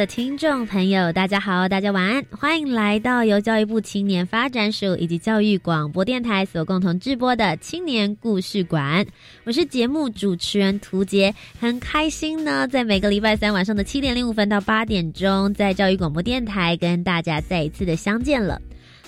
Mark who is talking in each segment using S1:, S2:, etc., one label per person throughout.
S1: 的听众朋友，大家好，大家晚安，欢迎来到由教育部青年发展署以及教育广播电台所共同制播的青年故事馆。我是节目主持人涂杰，很开心呢，在每个礼拜三晚上的七点零五分到八点钟，在教育广播电台跟大家再一次的相见了。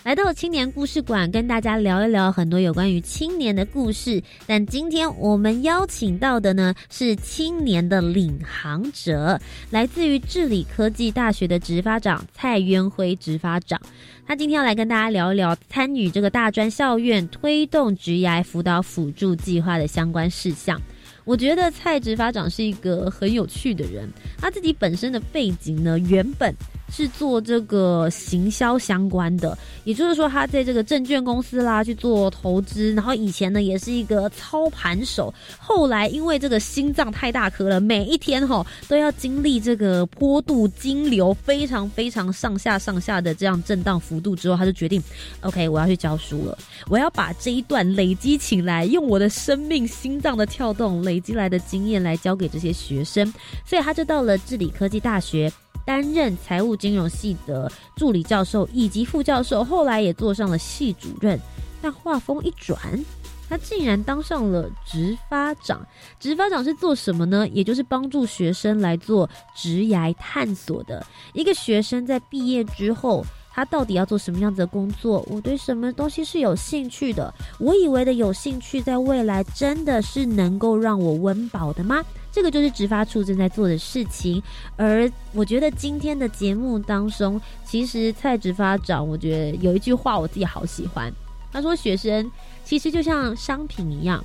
S1: 来到青年故事馆，跟大家聊一聊很多有关于青年的故事。但今天我们邀请到的呢，是青年的领航者，来自于治理科技大学的执法长蔡渊辉执法长。他今天要来跟大家聊一聊参与这个大专校院推动职涯辅导辅助计划的相关事项。我觉得蔡执法长是一个很有趣的人，他自己本身的背景呢，原本。是做这个行销相关的，也就是说，他在这个证券公司啦去做投资，然后以前呢也是一个操盘手，后来因为这个心脏太大颗了，每一天哈都要经历这个坡度金流非常非常上下上下的这样震荡幅度之后，他就决定，OK，我要去教书了，我要把这一段累积起来，用我的生命心脏的跳动累积来的经验来教给这些学生，所以他就到了治理科技大学。担任财务金融系的助理教授以及副教授，后来也做上了系主任。但话锋一转，他竟然当上了执发长。执发长是做什么呢？也就是帮助学生来做职涯探索的。一个学生在毕业之后。他到底要做什么样子的工作？我对什么东西是有兴趣的？我以为的有兴趣，在未来真的是能够让我温饱的吗？这个就是执发处正在做的事情。而我觉得今天的节目当中，其实蔡执发长，我觉得有一句话我自己好喜欢。他说：“学生其实就像商品一样。”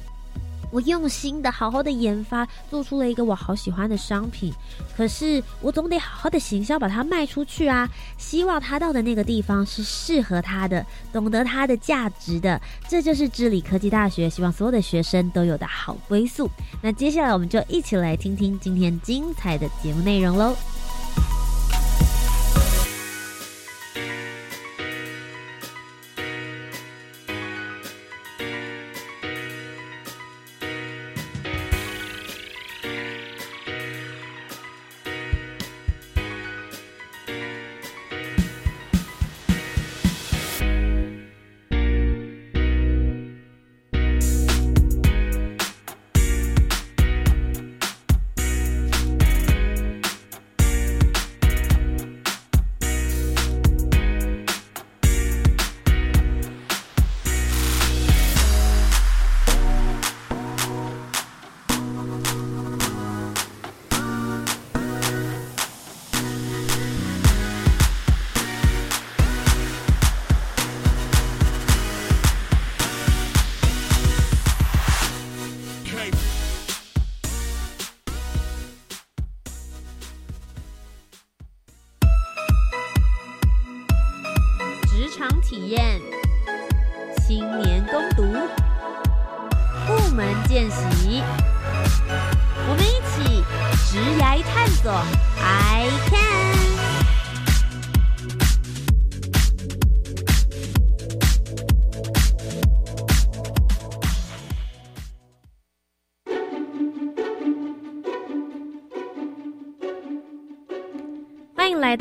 S1: 我用心的、好好的研发，做出了一个我好喜欢的商品。可是我总得好好的行销，把它卖出去啊！希望他到的那个地方是适合他的，懂得它的价值的。这就是智理科技大学希望所有的学生都有的好归宿。那接下来我们就一起来听听今天精彩的节目内容喽。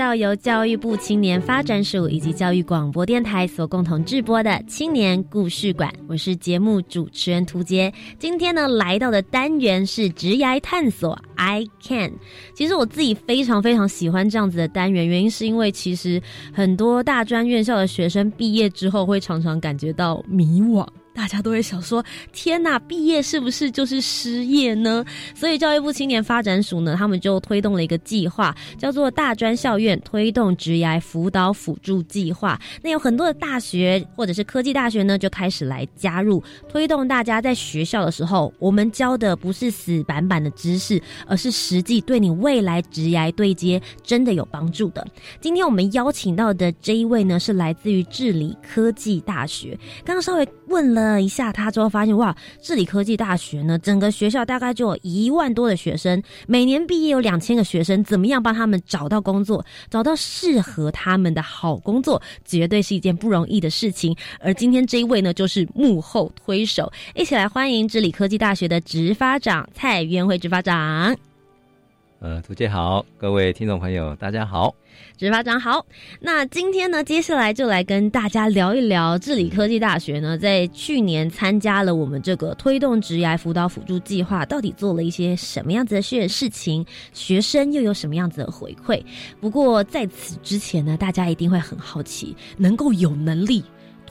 S1: 到由教育部青年发展署以及教育广播电台所共同制播的青年故事馆，我是节目主持人涂杰。今天呢，来到的单元是职涯探索。I can。其实我自己非常非常喜欢这样子的单元，原因是因为其实很多大专院校的学生毕业之后会常常感觉到迷惘。大家都会想说：天哪，毕业是不是就是失业呢？所以教育部青年发展署呢，他们就推动了一个计划，叫做大专校院推动职涯辅导辅助计划。那有很多的大学或者是科技大学呢，就开始来加入，推动大家在学校的时候，我们教的不是死板板的知识，而是实际对你未来职涯对接真的有帮助的。今天我们邀请到的这一位呢，是来自于治理科技大学。刚刚稍微问了。了一下他之后，发现哇，治理科技大学呢，整个学校大概就有一万多的学生，每年毕业有两千个学生，怎么样帮他们找到工作，找到适合他们的好工作，绝对是一件不容易的事情。而今天这一位呢，就是幕后推手，一起来欢迎治理科技大学的执发长蔡元辉执发长。
S2: 呃，图姐好，各位听众朋友，大家好。
S1: 执法长好，那今天呢，接下来就来跟大家聊一聊治理科技大学呢，在去年参加了我们这个推动职涯辅导辅助计划，到底做了一些什么样子的事事情，学生又有什么样子的回馈？不过在此之前呢，大家一定会很好奇，能够有能力。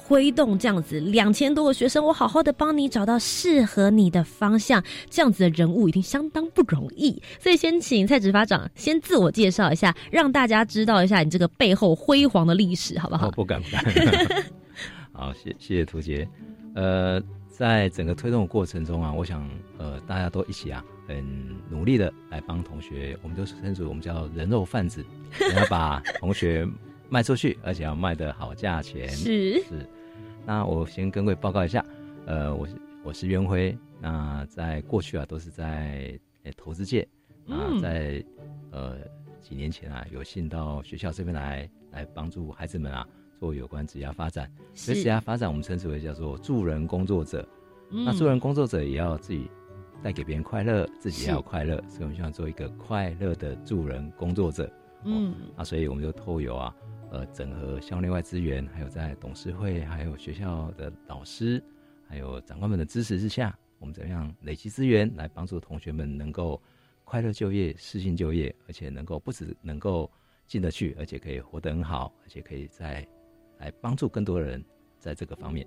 S1: 推动这样子两千多个学生，我好好的帮你找到适合你的方向，这样子的人物一定相当不容易。所以先请蔡执法长先自我介绍一下，让大家知道一下你这个背后辉煌的历史，好不好？
S2: 不敢不敢。好，谢谢谢图杰。呃，在整个推动的过程中啊，我想呃大家都一起啊，很努力的来帮同学，我们都是称之为我们叫人肉贩子，要把同学卖出去，而且要卖的好价钱。
S1: 是
S2: 是。那我先跟各位报告一下，呃，我是我是袁辉。那在过去啊，都是在投资界啊，在呃几年前啊，有幸到学校这边来，来帮助孩子们啊，做有关职业发展。所以职业发展，我们称之为叫做助人工作者。那助人工作者也要自己带给别人快乐，自己也要快乐，所以我们希望做一个快乐的助人工作者。嗯，啊，所以我们就透有啊。呃，整合校内外资源，还有在董事会、还有学校的老师、还有长官们的支持之下，我们怎么样累积资源来帮助同学们能够快乐就业、适性就业，而且能够不止能够进得去，而且可以活得很好，而且可以再来帮助更多人在这个方面。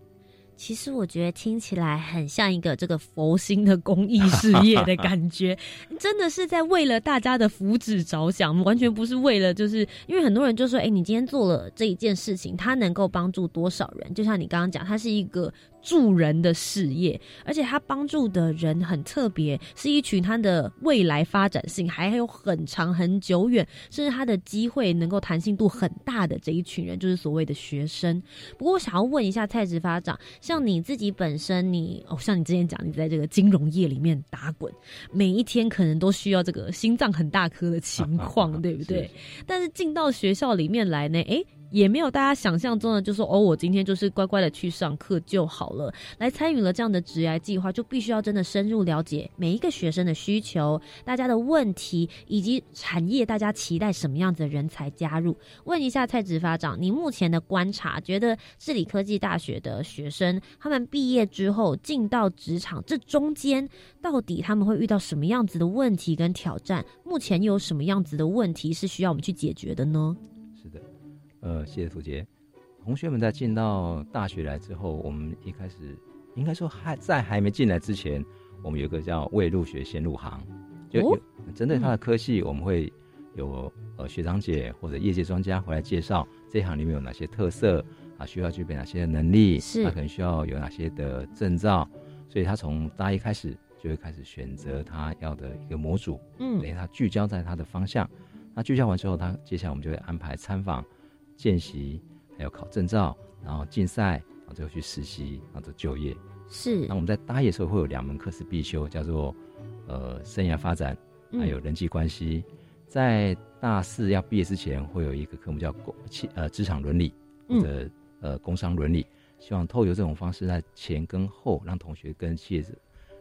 S1: 其实我觉得听起来很像一个这个佛心的公益事业的感觉，真的是在为了大家的福祉着想，完全不是为了就是因为很多人就说，哎，你今天做了这一件事情，它能够帮助多少人？就像你刚刚讲，它是一个。助人的事业，而且他帮助的人很特别，是一群他的未来发展性还有很长很久远，甚至他的机会能够弹性度很大的这一群人，就是所谓的学生。不过，我想要问一下蔡执发长，像你自己本身，你哦，像你之前讲，你在这个金融业里面打滚，每一天可能都需要这个心脏很大颗的情况，对不对？但是进到学校里面来呢，哎。也没有大家想象中的，就说哦，我今天就是乖乖的去上课就好了。来参与了这样的职涯计划，就必须要真的深入了解每一个学生的需求、大家的问题，以及产业大家期待什么样子的人才加入。问一下蔡执发长，你目前的观察，觉得治理科技大学的学生，他们毕业之后进到职场，这中间到底他们会遇到什么样子的问题跟挑战？目前又有什么样子的问题是需要我们去解决的呢？
S2: 是的呃，谢谢涂杰。同学们在进到大学来之后，我们一开始应该说还在还没进来之前，我们有个叫未入学先入行，就有针对他的科系，我们会有呃学长姐或者业界专家回来介绍这行里面有哪些特色啊，需要具备哪些能力，是他可能需要有哪些的证照，所以他从大一开始就会开始选择他要的一个模组，嗯，等于他聚焦在他的方向。那聚焦完之后，他接下来我们就会安排参访。见习，还有考证照，然后竞赛，然后最后去实习，然后就就业。
S1: 是。
S2: 那我们在大一的时候会有两门课是必修，叫做呃生涯发展，还有人际关系。在大四要毕业之前，会有一个科目叫工企呃职场伦理或者呃工商伦理。希望透过这种方式，在前跟后让同学跟企业者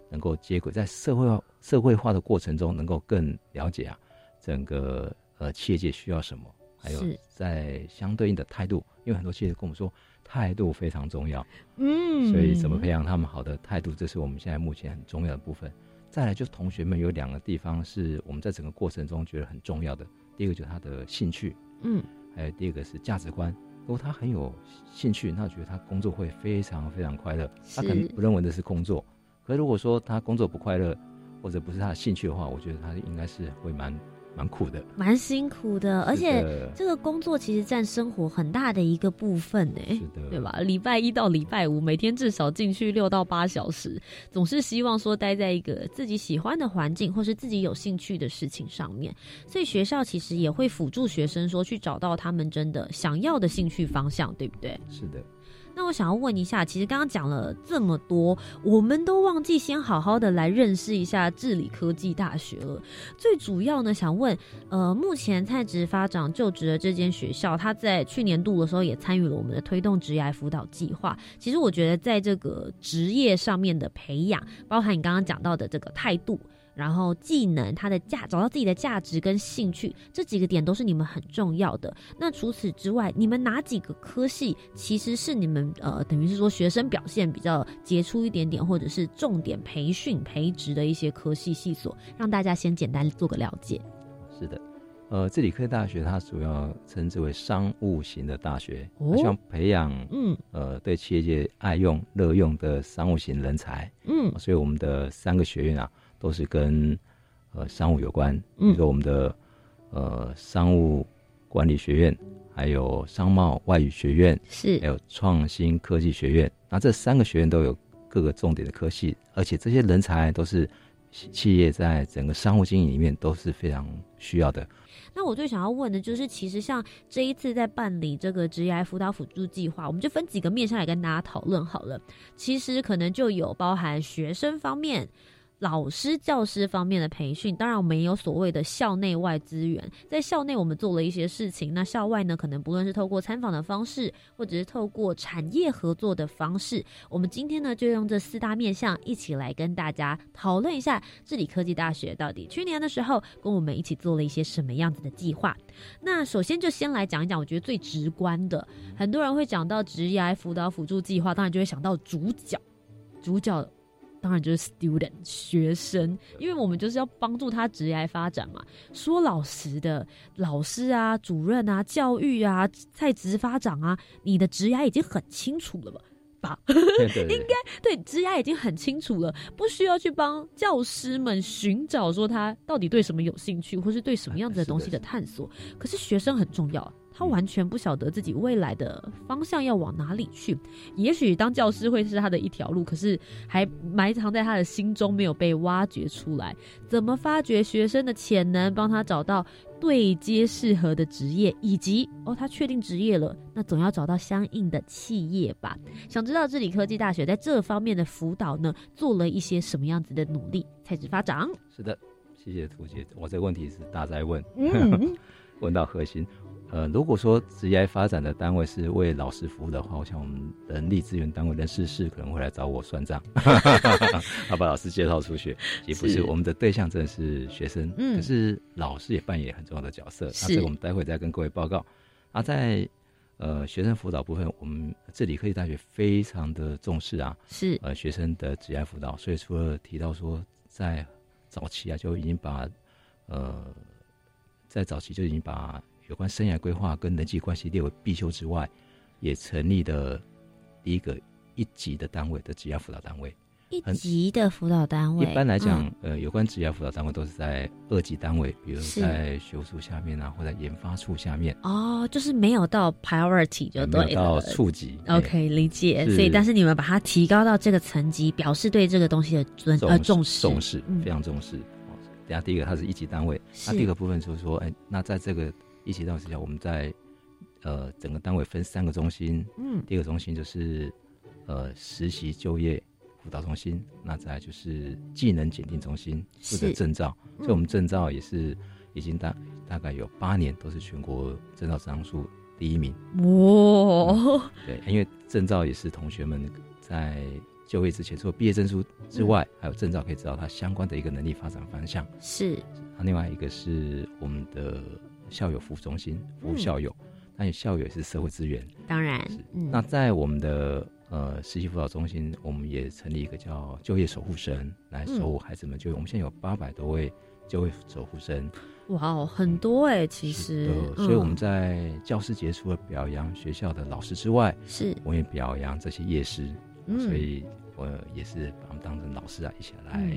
S2: 能够接轨，在社会化社会化的过程中，能够更了解啊整个呃企业界需要什么。还有在相对应的态度，因为很多企业跟我们说态度非常重要，嗯，所以怎么培养他们好的态度，这是我们现在目前很重要的部分。再来就是同学们有两个地方是我们在整个过程中觉得很重要的，第一个就是他的兴趣，嗯，还有第二个是价值观。如果他很有兴趣，那我觉得他工作会非常非常快乐。他可能不认为那是工作，可如果说他工作不快乐，或者不是他的兴趣的话，我觉得他应该是会蛮蛮苦的。
S1: 蛮辛苦的，而且这个工作其实占生活很大的一个部分呢。
S2: 是的，
S1: 对？吧？礼拜一到礼拜五，每天至少进去六到八小时，总是希望说待在一个自己喜欢的环境，或是自己有兴趣的事情上面。所以学校其实也会辅助学生说去找到他们真的想要的兴趣方向，对不对？
S2: 是的。
S1: 那我想要问一下，其实刚刚讲了这么多，我们都忘记先好好的来认识一下治理科技大学了。最主要呢，想问，呃，目前蔡职发长就职的这间学校，他在去年度的时候也参与了我们的推动职业辅导计划。其实我觉得在这个职业上面的培养，包含你刚刚讲到的这个态度。然后技能，它的价找到自己的价值跟兴趣，这几个点都是你们很重要的。那除此之外，你们哪几个科系其实是你们呃，等于是说学生表现比较杰出一点点，或者是重点培训培植的一些科系系所，让大家先简单做个了解。
S2: 是的，呃，这理科大学它主要称之为商务型的大学，
S1: 哦
S2: 它希望培养
S1: 嗯
S2: 呃对企业界爱用、乐用的商务型人才。
S1: 嗯
S2: 所以我们的三个学院啊，都是跟呃商务有关，比
S1: 嗯
S2: 如说我们的呃商务管理学院，还有商贸外语学院，
S1: 是
S2: 还有创新科技学院。那这三个学院都有各个重点的科系，而且这些人才都是企企业在整个商务经营里面都是非常需要的。
S1: 那我最想要问的就是，其实像这一次在办理这个职业辅导辅助计划，我们就分几个面向来跟大家讨论好了。其实可能就有包含学生方面。老师、教师方面的培训，当然我们也有所谓的校内外资源。在校内我们做了一些事情，那校外呢，可能不论是透过参访的方式，或者是透过产业合作的方式，我们今天呢就用这四大面向一起来跟大家讨论一下治理科技大学到底去年的时候跟我们一起做了一些什么样子的计划。那首先就先来讲一讲，我觉得最直观的，很多人会讲到职业辅导辅助计划，当然就会想到主角，主角。当然就是 student 学生，因为我们就是要帮助他职业发展嘛。说老实的，老师啊、主任啊、教育啊、在职发展啊，你的职业已经很清楚了吧？吧？
S2: 对对对，
S1: 对，职涯已经很清楚了，不需要去帮教师们寻找说他到底对什么有兴趣，或是对什么样子的东西的探索。可是学生很重要啊，他完全不晓得自己未来的方向要往哪里去。也许当教师会是他的一条路，可是还埋藏在他的心中没有被挖掘出来。怎么发掘学生的潜能，帮他找到对接适合的职业，以及哦，他确定职业了，那总要找到相应的企业吧。想知道治理科技大学在这方面的辅导呢，做了一些什么样子的努力？才子发展，
S2: 是的，谢谢图姐，我这个问题是大在问，
S1: 嗯，
S2: 问到核心。呃，如果说职业发展的单位是为老师服务的话，我想我们人力资源单位人事室可能会来找我算账，要把老师介绍出去。也不
S1: 是
S2: 是我们的对象真的是学生，
S1: 嗯
S2: 可是老师也扮演很重要的角色。那
S1: 是
S2: 这个我们待会再跟各位报告。啊，在呃学生辅导部分，我们这里科技大学非常的重视啊，
S1: 是
S2: 呃学生的职业辅导，所以除了提到说在早期啊就已经把呃在早期就已经把有关生涯规划跟人际关系列为必修之外，也成立的第一个一级的单位的职业辅导单位。
S1: 一
S2: 很
S1: 级的辅导单位。
S2: 一般来讲，
S1: 嗯
S2: 呃，有关职业辅导单位都是在二级单位，比如在学务处下面啊，或者研发处下面，
S1: 哦，就是没有到 priority 就对
S2: 有到
S1: 了。
S2: 处级。哎
S1: OK，理解。所以，但是你们把它提高到这个层级，表示对这个东西的尊呃重视，
S2: 重视，
S1: 嗯
S2: 非常重视。哦等下第一个，它是一级单位，那第二个部分就是说，哎，那在这个一级单位之下，我们在呃整个单位分三个中心，
S1: 嗯。
S2: 第一个中心就是呃实习就业辅导中心，那再来就是技能检定中心负责
S1: 是。
S2: 证照，
S1: 嗯。
S2: 所以我们证照也是已经大大概有八年都是全国证照张数第一名。
S1: 哇，
S2: 对，因为证照也是同学们在就业之前，除了毕业证书之外，
S1: 嗯
S2: 还有证照可以知道他相关的一个能力发展方向。
S1: 是。
S2: 那另外一个是我们的校友服务中心，服务
S1: 嗯
S2: 校友，那、校友也是社会资源。
S1: 当然
S2: 那在我们的呃实习辅导中心，我们也成立一个叫就业守护生来守护孩子们就业。我们现在有八百多位就业守护生。
S1: 哇哦，很多哎，其实，
S2: 所以我们在教师节除了表扬学校的老师之外，
S1: 是
S2: 我也表扬这些夜师，所以我也是把他们当成老师啊，一起来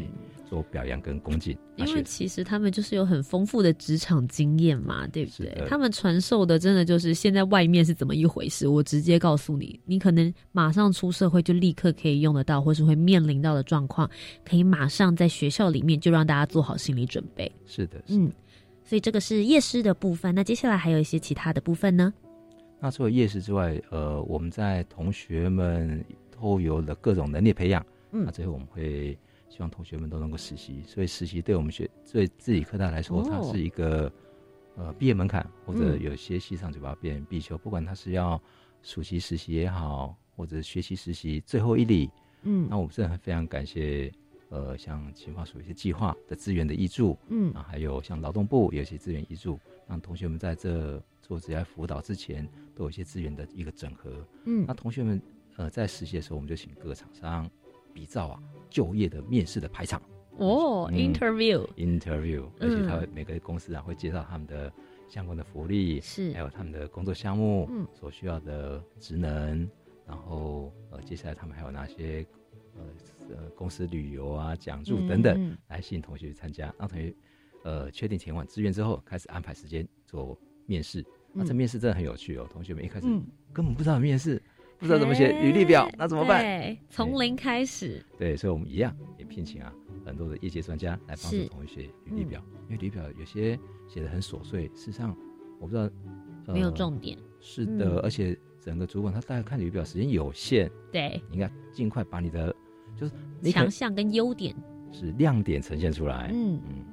S2: 做表扬跟恭敬。
S1: 因为其实他们就是有很丰富的职场经验嘛，对不对？他们传授的真的就是现在外面是怎么一回事，我直接告诉你，你可能马上出社会就立刻可以用得到，或是会面临到的状况，可以马上在学校里面就让大家做好心理准备。
S2: 是的，嗯。
S1: 所以这个是夜师的部分，那接下来还有一些其他的部分呢？
S2: 那除了夜师之外，呃，我们在同学们都有了各种能力培养，嗯，那最后我们会希望同学们都能够实习。所以实习对我们学对自己科大来说，它是一个呃毕业门槛，或者有些系上就把它变成必修。不管他是要暑期实习也好，或者学习实习最后一里，嗯，那我们真的非常感谢。呃，像青华署一些计划的资源的挹注，嗯，啊，还有像劳动部有一些资源挹注，让同学们在这做职业辅导之前，都有一些资源的一个整合，嗯，那同学们呃在实习的时候，我们就请各个厂商比照啊就业的面试的排场。
S1: 哦
S2: ，interview，interview，而且他每个公司啊会介绍他们的相关的福利，
S1: 是，
S2: 还有他们的工作项目，嗯，所需要的职能，然后呃接下来他们还有哪些呃。呃，公司旅游啊、讲座等等，来吸引同学去参加。让同学呃确定前往志愿之后，开始安排时间做面试。那这面试真的很有趣哦，同学们一开始根本不知道面试，不知道怎么写履历表，那怎么办？
S1: 从零开始。
S2: 对，所以我们一样也聘请啊很多的业界专家来帮助同学写履历表，因为履历表有些写的很琐碎，事实上我不知道
S1: 没有重点。
S2: 是的，而且整个主管他大概看履历表时间有限，
S1: 对，
S2: 应该尽快把你的。就是
S1: 强项跟优点
S2: 是亮点呈现出来，嗯嗯，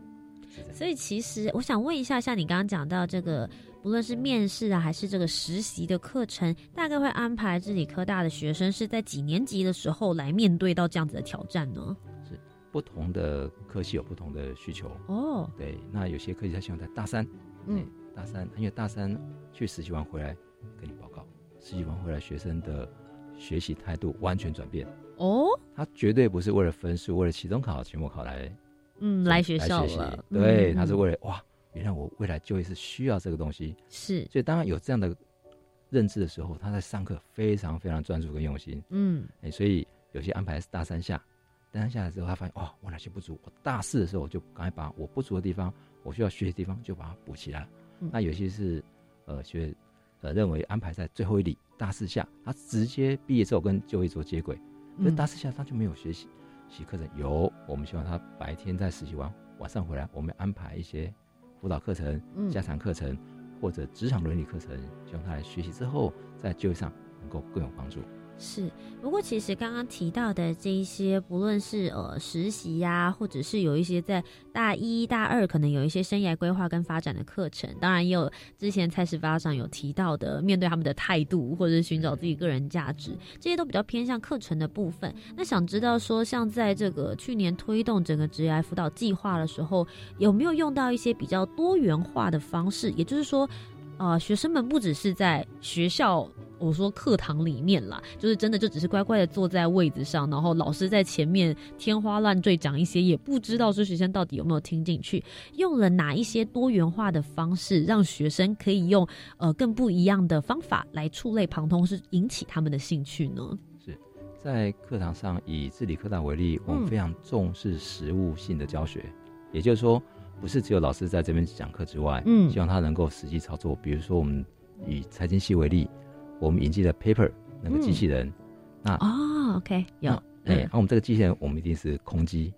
S1: 所以其实我想问一下，像你刚刚讲到这个，不论是面试啊，还是这个实习的课程，大概会安排自己科大的学生是在几年级的时候来面对到这样子的挑战呢？
S2: 是不同的科系有不同的需求哦。对，那有些科系他希望在大三，嗯，大三，因为大三去实习完回来跟你报告，实习完回来学生的学习态度完全转变。哦，他绝对不是为了分数，为了期中考、期末考来，
S1: 嗯，来学校了。
S2: 对，他是为了哇，原来我未来就业是需要这个东西。
S1: 是，
S2: 所以当然有这样的认知的时候，他在上课非常非常专注跟用心。嗯，哎，所以有些安排是大三下，大三下来之后，他发现哦，我哪些不足，我大四的时候我就赶快把我不足的地方，我需要学的地方就把它补起来。那有些是呃学呃认为安排在最后一里大四下，他直接毕业之后跟就业做接轨。那大四下他就没有学习习课程，有我们希望他白天在实习完，晚上回来，我们安排一些辅导课程、家常课程或者职场伦理课程，希望他来学习之后，在就业上能够更有帮助。
S1: 是，不过其实刚刚提到的这一些，不论是呃实习呀，或者是有一些在大一大二可能有一些生涯规划跟发展的课程，当然也有之前蔡始发上有提到的，面对他们的态度或者是寻找自己个人价值，这些都比较偏向课程的部分。那想知道说，像在这个去年推动整个职业辅导计划的时候，有没有用到一些比较多元化的方式？也就是说，呃，学生们不只是在学校。我说课堂里面啦，就是真的就只是乖乖的坐在位子上，然后老师在前面天花乱坠讲一些，也不知道说学生到底有没有听进去。用了哪一些多元化的方式，让学生可以用呃更不一样的方法来触类旁通，是引起他们的兴趣呢？
S2: 是在课堂上以自理课堂为例，我们非常重视实物性的教学，也就是说，不是只有老师在这边讲课之外，嗯，希望他能够实际操作。比如说，我们以财经系为例。我们引进的 Paper 那个机器人，那
S1: 哦，OK，有，
S2: 哎，那我们这个机器人，我们一定是空机，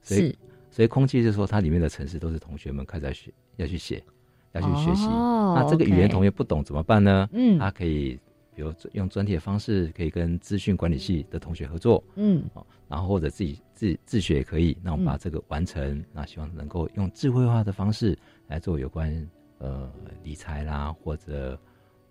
S2: 所以所以空机就是说它里面的程式都是同学们开始学要去写，要去学习。那这个语言同学不懂怎么办呢？嗯，他可以比如用专题的方式，可以跟资讯管理系的同学合作，嗯，然后或者自己自自学也可以。那我们把这个完成，那希望能够用智慧化的方式来做有关呃理财啦，或者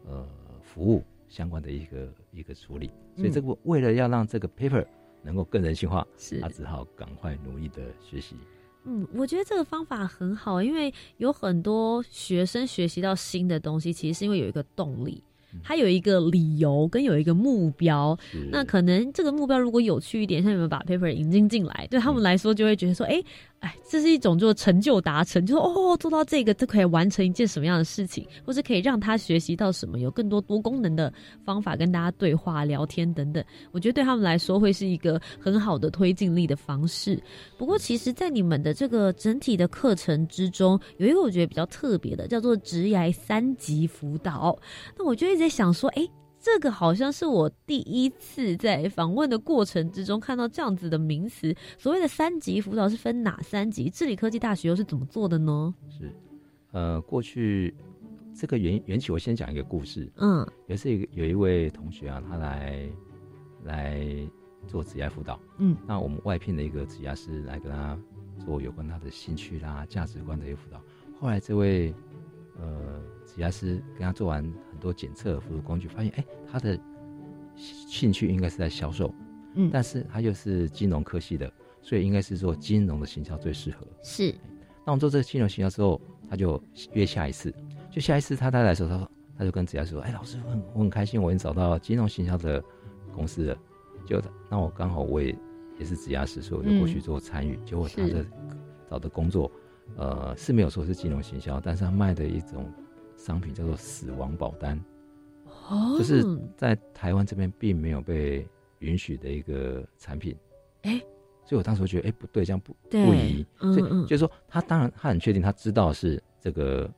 S2: 呃。服务相关的一个一个处理，所以这个为了要让这个 paper 能够更人性化，是他只好赶快努力的学习。
S1: 嗯，我觉得这个方法很好，因为有很多学生学习到新的东西，其实是因为有一个动力。他有一个理由跟有一个目标。那可能这个目标如果有趣一点，像你们把 paper 引进进来，对他们来说就会觉得说，哎、哎，这是一种就成就达成，就是哦，做到这个，这可以完成一件什么样的事情，或是可以让他学习到什么，有更多多功能的方法跟大家对话、聊天等等。我觉得对他们来说会是一个很好的推进力的方式。不过，其实，在你们的这个整体的课程之中，有一个我觉得比较特别的，叫做职涯三级辅导。那我就一直在想说，哎、这个好像是我第一次在访问的过程之中看到这样子的名词。所谓的三级辅导是分哪三级？智理科技大学又是怎么做的呢？
S2: 是，呃，过去这个缘缘起，我先讲一个故事。
S1: 嗯
S2: 也是有一位同学啊，他来来做职业辅导。
S1: 嗯，
S2: 那我们外聘的一个职业师来跟他做有关他的兴趣啦、价值观的一个辅导。后来这位呃职业师跟他做完很多检测辅助工具，发现哎、他的兴趣应该是在销售，
S1: 嗯
S2: 但是他又是金融科系的，所以应该是做金融的行销最适合。
S1: 是
S2: 那我们做这个金融行销之后，他就约下一次，就下一次他他来的时候，他说他就跟子雅说：“哎，老师，我很我很开心，我已经找到金融行销的公司了。”就那我刚好我也也是职涯师，所以我就过去做参与。结果他
S1: 是
S2: 的找的工作，呃是没有说是金融行销，但是他卖的一种商品叫做死亡保单，
S1: 哦，
S2: 就是在台湾这边并没有被允许的一个产品。
S1: 哎
S2: 所以我当时觉得，哎、不对，这样不
S1: 对
S2: 不宜。所以就是说，他当然他很确定，他知道是这个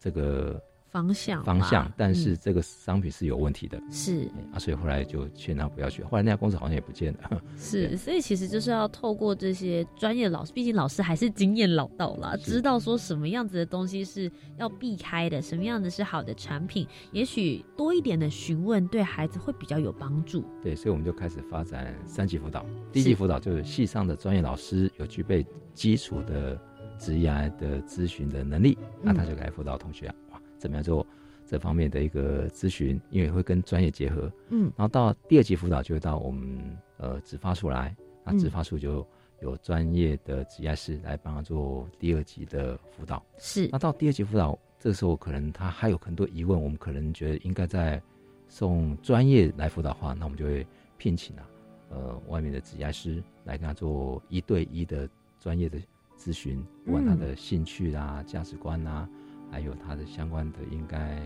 S2: 这个
S1: 方向
S2: 方向，但是
S1: 嗯
S2: 这个商品是有问题的。
S1: 是
S2: 哎啊，所以后来就劝他不要去。后来那家公司好像也不见了。
S1: 是，所以其实就是要透过这些专业老师，毕竟老师还是经验老道啦，知道说什么样子的东西是要避开的，什么样的是好的产品，也许多一点的询问对孩子会比较有帮助。
S2: 对，所以我们就开始发展三级辅导。第一级辅导就是系上的专业老师有具备基础的职涯的咨询的能力，那他就来辅导同学啊，哇，怎么样做这方面的一个咨询，因为会跟专业结合。
S1: 嗯，
S2: 然后到第二级辅导就会到我们呃直发处来，那
S1: 嗯
S2: 直发处就有专业的职业师来帮他做第二级的辅导。
S1: 是
S2: 那到第二级辅导，这个时候可能他还有很多疑问，我们可能觉得应该在送专业来辅导的话，那我们就会聘请啊，呃，外面的职业师来跟他做一对一的专业的咨询，不管他的兴趣啊、价值观啦，还有他的相关的应该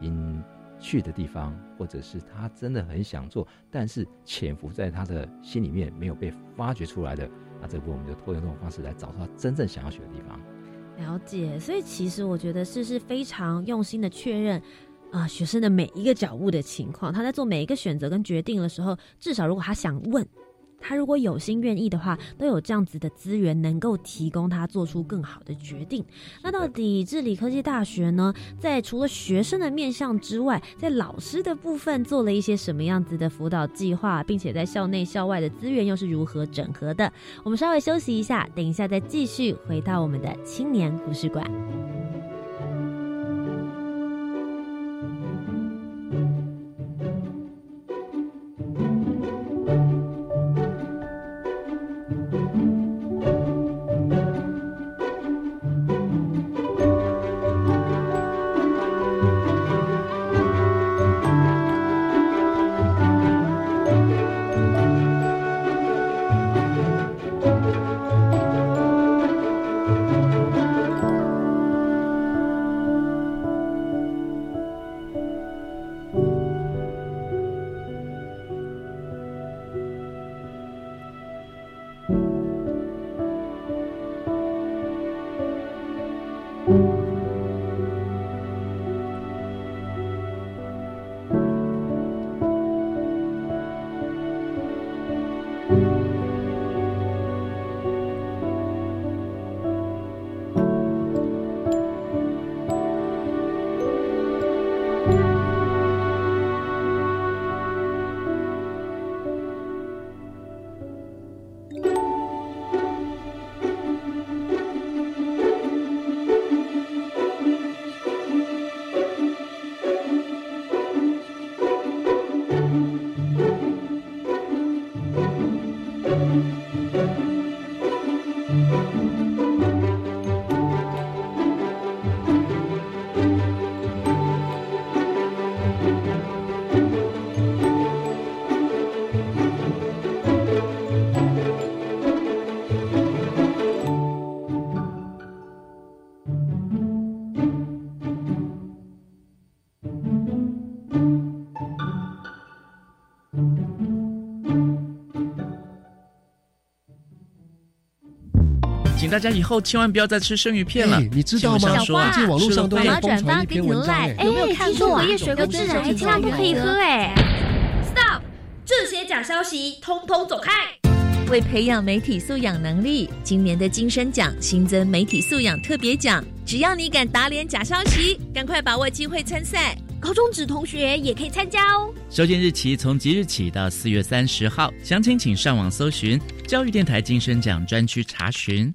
S2: 应去的地方，或者是他真的很想做，但是潜伏在他的心里面没有被发掘出来的，那这部分我们就透过这种方式来找到他真正想要学的地方。
S1: 了解，所以其实我觉得是是非常用心的确认。啊、学生的每一个脚步的情况，他在做每一个选择跟决定的时候，至少如果他想问，他如果有心愿意的话，都有这样子的资源能够提供他做出更好的决定。那到底智理科技大学呢，在除了学生的面向之外，在老师的部分做了一些什么样子的辅导计划，并且在校内校外的资源又是如何整合的？我们稍微休息一下，等一下再继续回到我们的青年故事馆。
S3: 请大家以后千万不要再吃生鱼片了。
S4: 你知道吗？
S3: 说啊，
S4: 网络上都在
S1: 转发给你赖，
S4: 有
S1: 没有看过？叶水果汁奶千万不可以喝哎
S5: ！Stop！这些假消息通通走开！
S6: 为培养媒体素养能力，今年的金声奖新增媒体素养特别奖，只要你敢打脸假消息，赶快把握机会参赛。
S5: 高中职同学也可以参加哦。
S3: 收件日期从即日起到四月三十号，详情请上网搜寻教育电台金声奖专区查询。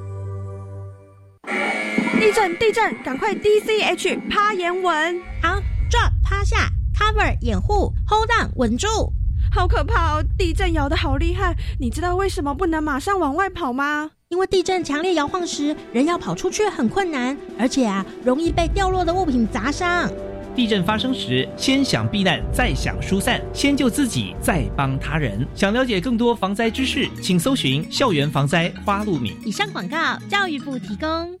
S7: 地震！地震！赶快 D C H 趴岩稳。
S8: 好，drop 趴下，cover 掩护，hold on 稳住。
S7: 好可怕哦！地震摇的好厉害，你知道为什么不能马上往外跑吗？
S8: 因为地震强烈摇晃时，人要跑出去很困难，而且啊，容易被掉落的物品砸伤。
S9: 地震发生时，先想避难，再想疏散，先救自己，再帮他人。想了解更多防灾知识，请搜寻校园防灾花露米。
S8: 以上广告，教育部提供。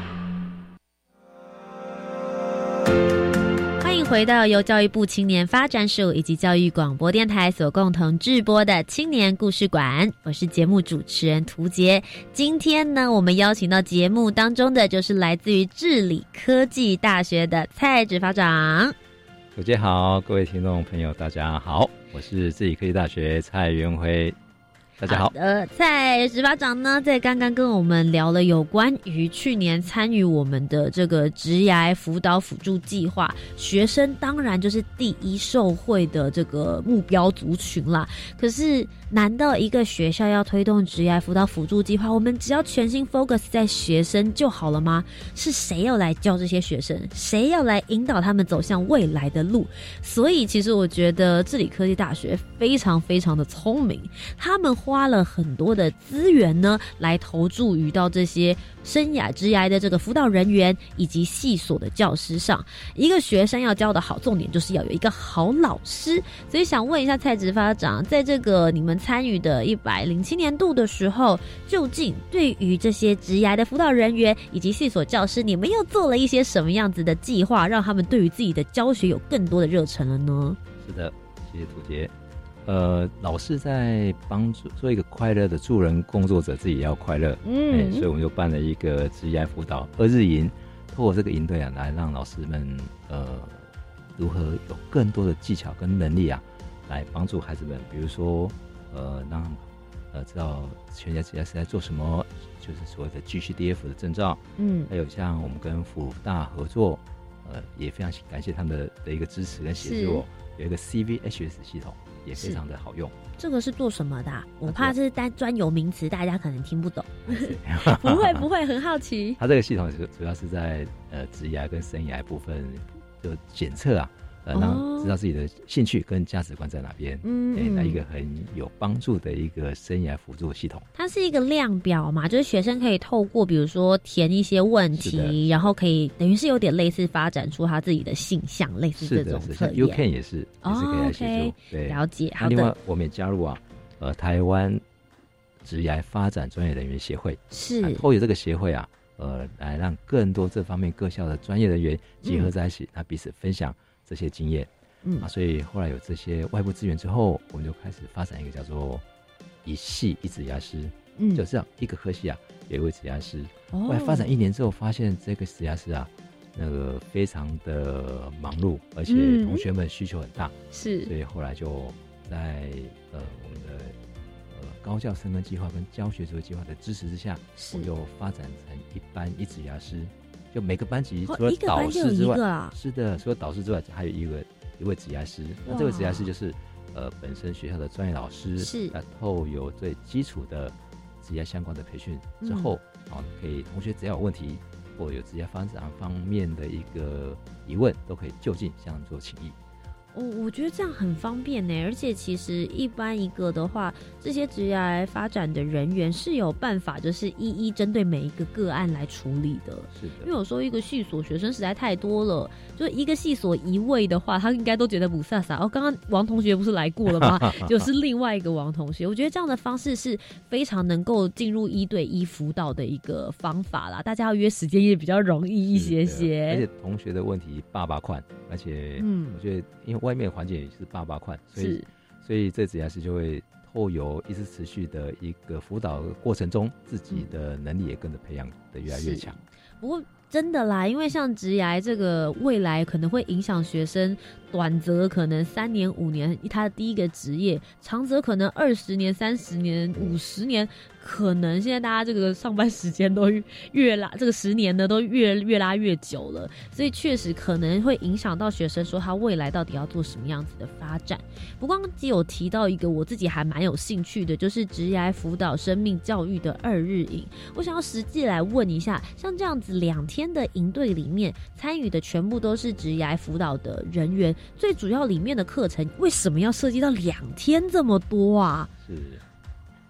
S1: 回到由教育部青年发展署以及教育广播电台所共同制播的青年故事馆，我是节目主持人涂杰。今天呢，我们邀请到节目当中的就是来自于治理科技大学的蔡执法长。
S2: 涂杰好，各位听众朋友，大家好，我是治理科技大学蔡元辉。大家好，
S1: 呃，在十八长呢，在刚刚跟我们聊了有关于去年参与我们的这个职涯辅导辅助计划，学生当然就是第一受惠的这个目标族群啦。可是，难道一个学校要推动职涯辅导辅助计划，我们只要全心 focus 在学生就好了吗？是谁要来教这些学生？谁要来引导他们走向未来的路？所以，其实我觉得治理科技大学非常非常的聪明，他们。花了很多的资源呢，来投注于到这些生涯职涯的这个辅导人员以及系所的教师上。一个学生要教的好，重点就是要有一个好老师。所以想问一下蔡执发长，在这个你们参与的一百零七年度的时候，究竟对于这些职涯的辅导人员以及系所教师，你们又做了一些什么样子的计划，让他们对于自己的教学有更多的热忱了呢？
S2: 是的，谢谢土杰。呃，老师在帮助做一个快乐的助人工作者，自己也要快乐。嗯，所以我们就办了一个职业辅导二日营，透过这个营队啊，来让老师们呃，如何有更多的技巧跟能力啊，来帮助孩子们。比如说，呃，让呃知道全家职业是在做什么，就是所谓的 GCDF 的证照。嗯，还有像我们跟辅大合作，呃，也非常感谢他们的的一个支持跟协助，有一个 CVHS 系统。也非常的好用。
S1: 这个是做什么的？我怕是单专有名词，大家可能听不懂。不会不会，很好奇。
S2: 它这个系统主主要是在呃职业跟生涯部分就检测啊。呃，让知道自己的兴趣跟价值观在哪边，嗯，那一个很有帮助的一个生涯辅助系统。
S1: 它是一个量表嘛，就是学生可以透过比如说填一些问题，然后可以等于是有点类似发展出他自己的性向，类似这种测验。
S2: U Can 也是，也是可以来协助。
S1: 对，了解。
S2: 另外，我们也加入啊，呃，台湾职业发展专业人员协会，
S1: 是
S2: 透过这个协会啊，呃，来让更多这方面各校的专业人员结合在一起，那彼此分享。这些经验，嗯。啊，所以后来有这些外部资源之后，我们就开始发展一个叫做一系一指牙师，嗯，就这样一个科系啊，有一位指牙师。后来发展一年之后，发现这个指牙师啊，那个非常的忙碌，而且同学们需求很大，
S1: 是，
S2: 所以后来就在呃我们的呃高教生根计划跟教学这个计划的支持之下，我就发展成一般一指牙师。就每个班级
S1: 哦
S2: 除了导师之外，是的，除了导师之外，还有一个一位职业师。那这位职业师就是呃本身学校的专业老师，
S1: 是
S2: 然后有最基础的职业相关的培训之后，啊、可以同学只要有问题或有职业发展方面的一个疑问，都可以就近向做请益。
S1: 我我觉得这样很方便呢，而且其实一般一个的话，这些职业发展的人员是有办法，就是一一针对每一个个案来处理的。
S2: 是的，
S1: 因为有时候一个系所学生实在太多了，就一个系所一位的话，他应该都觉得不飒飒。哦，刚刚王同学不是来过了吗？就是另外一个王同学。我觉得这样的方式是非常能够进入一对一辅导的一个方法啦，大家要约时间也比较容易一些些而
S2: 且。同学的问题爸爸宽，而且
S1: 嗯
S2: 我觉得因为外面的环境也是爸爸宽，所以所以这职业师就会后有一直持续的一个辅导过程中，自己的能力也跟着培养的越来越
S1: 是
S2: 强。
S1: 不过真的啦，因为像职涯这个未来可能会影响学生，短则可能三年五年他的第一个职业，长则可能二十年、三十年、五十年。可能现在大家这个上班时间都越拉，这个十年呢都越越拉越久了，所以确实可能会影响到学生说他未来到底要做什么样子的发展。不过刚有提到一个我自己还蛮有兴趣的，就是职涯辅导生命教育的二日营。我想要实际来问一下，像这样子两天的营队里面，参与的全部都是职涯辅导的人员，最主要里面的课程为什么要涉及到两天这么多啊？
S2: 是，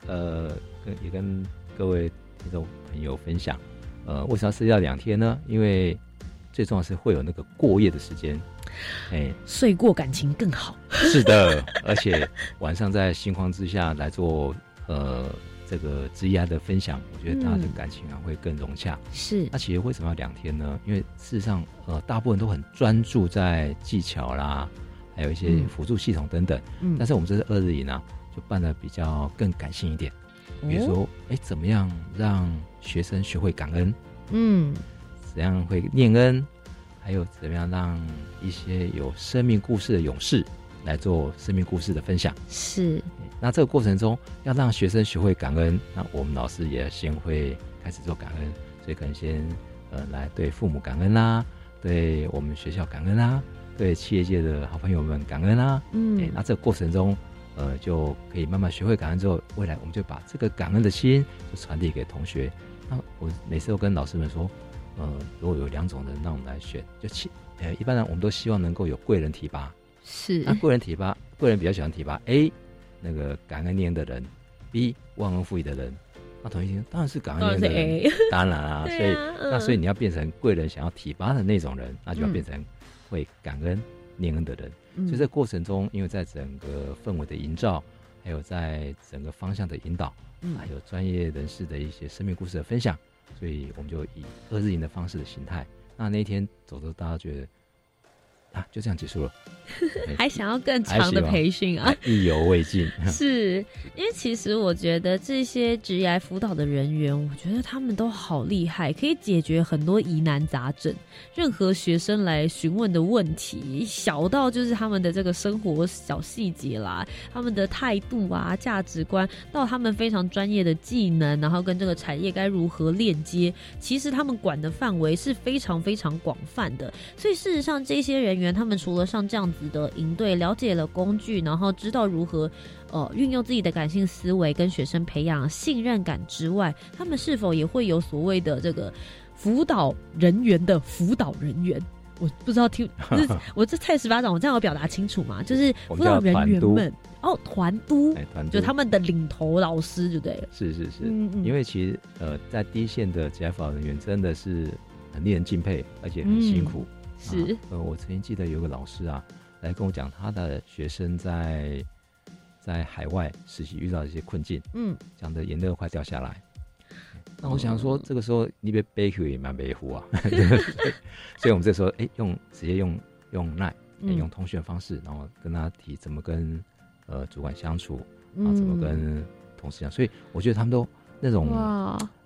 S2: 呃，跟也跟各位听众朋友分享，呃，为什么要涉及到两天呢？因为最重要是会有那个过夜的时间，哎，
S1: 睡过感情更好。
S2: 是的，而且晚上在星光之下来做呃这个枝丫的分享，我觉得大家的
S1: 嗯
S2: 感情啊会更融洽。
S1: 是
S2: 那其实为什么要两天呢？因为事实上，呃，大部分都很专注在技巧啦，还有一些
S1: 嗯
S2: 辅助系统等等。
S1: 嗯
S2: 但是我们这次二日营呢，就办的比较更感性一点，比如
S1: 哦
S2: 说，哎、怎么样让学生学会感恩？
S1: 嗯，
S2: 怎样会念恩？还有怎么样让一些有生命故事的勇士来做生命故事的分享？
S1: 是。
S2: 那这个过程中，要让学生学会感恩，那我们老师也先会开始做感恩，所以可能先呃来对父母感恩啦，对我们学校感恩啦，对企业界的好朋友们感恩啦。
S1: 嗯
S2: 诶那这个过程中，呃，就可以慢慢学会感恩之后，未来我们就把这个感恩的心就传递给同学。那我每次都跟老师们说，呃，如果有两种人让我们来选，就其呃，一般人我们都希望能够有贵人提拔。
S1: 是
S2: 那贵人提拔，贵人比较喜欢提拔 A 那个感恩念的人，B 忘恩负义的人。那同一听，当然是感恩念的人当然 啊，
S1: 对
S2: 所以、那所以你要变成贵人想要提拔的那种人，那就要
S1: 嗯
S2: 变成会感恩念恩的人。
S1: 嗯
S2: 所以这过程中，因为在整个氛围的营造，还有在整个方向的引导，
S1: 嗯
S2: 还有专业人士的一些生命故事的分享，所以我们就以二日营的方式的形态。那那一天走的，大家觉得啊，就这样结束了，哎
S1: 还想要更长的培训啊？
S2: 意犹未尽。
S1: 是因为其实我觉得这些职业辅导的人员，我觉得他们都好厉害，可以解决很多疑难杂症。任何学生来询问的问题，小到就是他们的这个生活小细节啦，他们的态度啊、价值观，到他们非常专业的技能，然后跟这个产业该如何链接，其实他们管的范围是非常非常广泛的。所以事实上，这些人员他们除了上这样子的营队，了解了工具，然后知道如何呃运用自己的感性思维跟学生培养信任感之外，他们是否也会有所谓的这个辅导人员的辅导人员？我不知道听，这我这蔡十八掌，我这样有表达清楚吗？就是辅导人员们哦，团督，就他们的领头老师，对不对。
S2: 是是是，
S1: 嗯嗯
S2: 因为其实呃，在第一线的职业辅导人员真的是很令人敬佩，而且很辛苦。
S1: 嗯是。
S2: 啊呃，我曾经记得有个老师啊，来跟我讲他的学生在在海外实习遇到一些困境，
S1: 嗯，
S2: 讲的眼泪都快掉下来。那我想说，这个时候你别悲哭也蛮悲哭啊，所以我们这时候哎、用直接用用奈、
S1: 嗯
S2: 用通讯方式，然后跟他提怎么跟呃主管相处，啊，
S1: 嗯
S2: 怎么跟同事相处，所以我觉得他们都那种，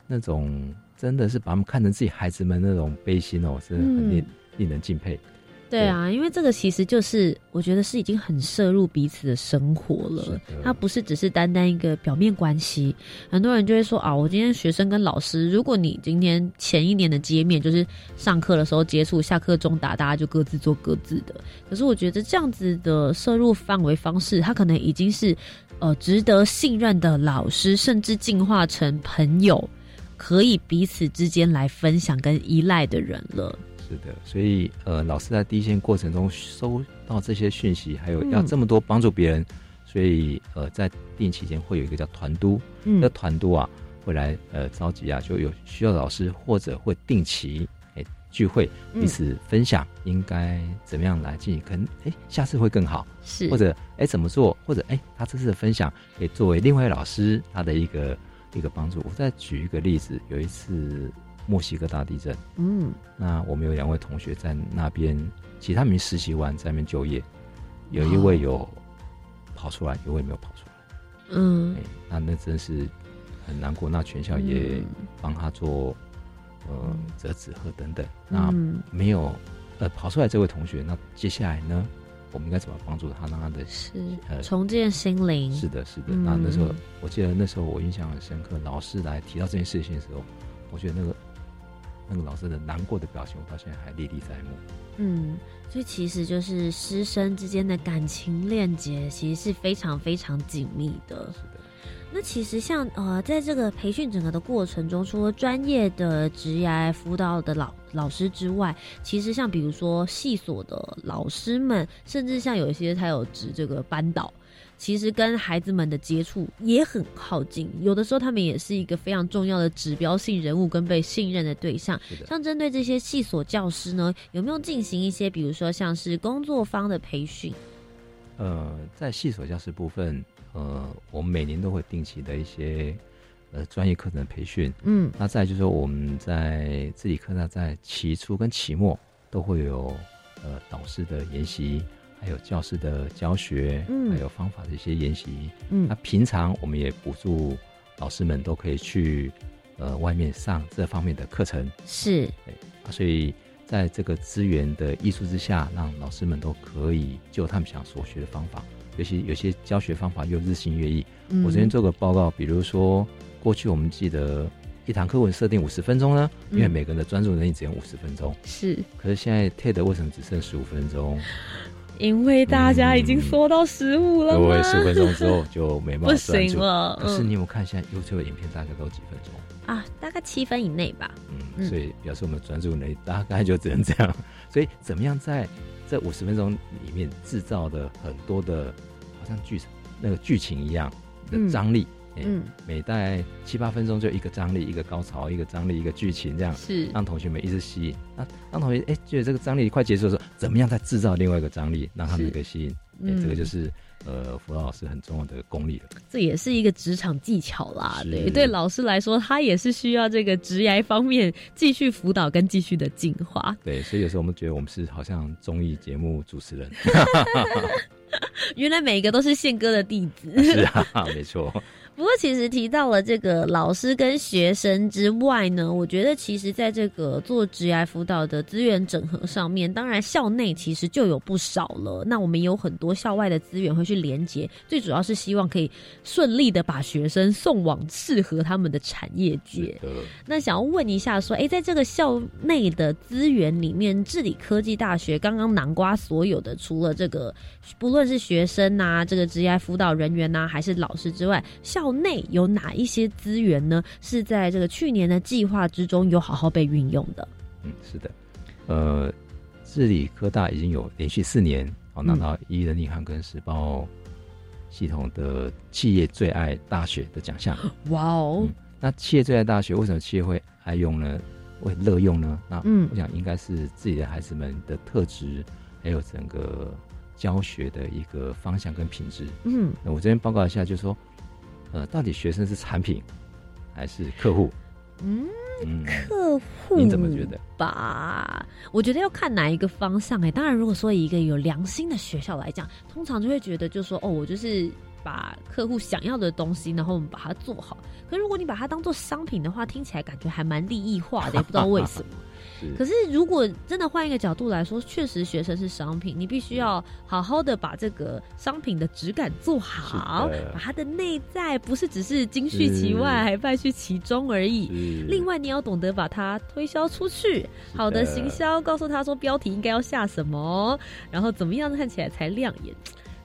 S2: 那种真的是把他们看成自己孩子们那种悲心哦，是很令、
S1: 嗯
S2: 令人敬佩。
S1: 对啊，因为这个其实就是我觉得是已经很摄入彼此的生活了，它不是只是单单一个表面关系。很多人就会说啊，我今天学生跟老师，如果你今天前一年的接面就是上课的时候接触，下课中打，大家就各自做各自的。可是我觉得这样子的摄入范围方式，它可能已经是呃值得信任的老师，甚至进化成朋友，可以彼此之间来分享跟依赖的人了。
S2: 是的，所以呃，老师在第一线过程中收到这些讯息，还有要这么多帮助别人，所以呃，在定期间会有一个叫团督，嗯那团督啊会来呃召集啊，就有需要的老师或者会定期哎聚会，彼此分享应该怎么样来进行，可能哎下次会更好，
S1: 是
S2: 或者哎怎么做，或者哎他这次的分享可以作为另外老师他的一个一个帮助。我再举一个例子，有一次。墨西哥大地震，
S1: 嗯，
S2: 那我们有两位同学在那边，其他没实习完在那边就业，有一位有跑出来，有一位没有跑出来，
S1: 嗯，
S2: 那那真是很难过。那全校也帮他做呃折纸鹤等等，那没有呃跑出来这位同学，那接下来呢，我们应该怎么帮助他，让他的
S1: 是呃重建心灵？
S2: 是的，是的。那那时候我记得那时候我印象很深刻，老师来提到这件事情的时候，我觉得那个。那个老师的难过的表情，我到现在还历历在目。
S1: 嗯，所以其实就是师生之间的感情链接，其实是非常非常紧密的。
S2: 是的。
S1: 那其实像呃，在这个培训整个的过程中，除了专业的职业辅导的老老师之外，其实像比如说系所的老师们，甚至像有一些他有指这个班导。其实跟孩子们的接触也很靠近，有的时候他们也是一个非常重要的指标性人物跟被信任的对象。像针对这些系所教师呢，有没有进行一些，比如说像是工作方的培训？
S2: 呃，在系所教师部分，呃，我们每年都会定期的一些呃专业课程的培训。
S1: 嗯，
S2: 那再就是说我们在自己课上，在期初跟期末都会有呃导师的研习。还有教师的教学，嗯，还有方法的一些研习，
S1: 嗯，
S2: 那平常我们也补助老师们都可以去呃外面上这方面的课程，
S1: 是，
S2: 对，所以在这个资源的艺术之下，让老师们都可以就他们想所学的方法，尤其有些教学方法又日新月异。我昨天做个报告，比如说过去我们记得一堂课文设定五十分钟呢，因为每个人的专注能力只有五十分钟，
S1: 是，
S2: 可是现在 TED 为什么只剩十五分钟？
S1: 因为大家已经缩到十五了
S2: 各位十分钟之后就没办法
S1: 专注
S2: 了。可是你有没有看现在 YouTube 影片大概都几分钟
S1: 啊？大概七分以内吧。
S2: 嗯，所以表示我们专注能力大概就只能这样。所以怎么样在这五十分钟里面制造的很多的，好像剧那个剧情一样的张力。
S1: 嗯，
S2: 每大概七八分钟就一个张力，一个高潮，一个张力，一个剧情，这样
S1: 是
S2: 让同学们一直吸引。那让同学哎觉得这个张力快结束的时候，怎么样再制造另外一个张力，让他们可以吸引？哎，这个就是呃辅导老师很重要的功力了。
S1: 这也是一个职场技巧啦，对对，老师来说，他也是需要这个职业方面继续辅导跟继续的进化。
S2: 对，所以有时候我们觉得我们是好像综艺节目主持人，
S1: 原来每一个都是宪哥的弟子。
S2: 是啊，没错。
S1: 不过，其实提到了这个老师跟学生之外呢，我觉得其实在这个做职业辅导的资源整合上面，当然校内其实就有不少了。那我们有很多校外的资源会去连接，最主要是希望可以顺利的把学生送往适合他们的产业界。那想要问一下，说，哎，在这个校内的资源里面，治理科技大学刚刚南瓜所有的，除了这个不论是学生呐，这个职业辅导人员呐，还是老师之外，校校内有哪一些资源呢？是在这个去年的计划之中有好好被运用的？
S2: 嗯，是的，呃，治理科大已经有连续四年哦拿到一人银行跟时报系统的企业最爱大学的奖项。
S1: 哇哦！
S2: 那企业最爱大学为什么企业会爱用呢？会乐用呢？那嗯，我想应该是自己的孩子们的特质，还有整个教学的一个方向跟品质。
S1: 嗯，
S2: 那我这边报告一下，就是说。呃，到底学生是产品还是客户？
S1: 嗯，客户，
S2: 你怎么觉得？
S1: 吧，我觉得要看哪一个方向哎。当然，如果说一个有良心的学校来讲，通常就会觉得，就说哦，我就是把客户想要的东西，然后我们把它做好。可如果你把它当做商品的话，听起来感觉还蛮利益化的，也不知道为什么。可是如果真的换一个角度来说，确实学生是商品，你必须要好好的把这个商品的质感做好，把它的内在不是只是金絮其外，还败絮其中而已。另外，你要懂得把它推销出去，好的行销，告诉他说标题应该要下什么，然后怎么样看起来才亮眼。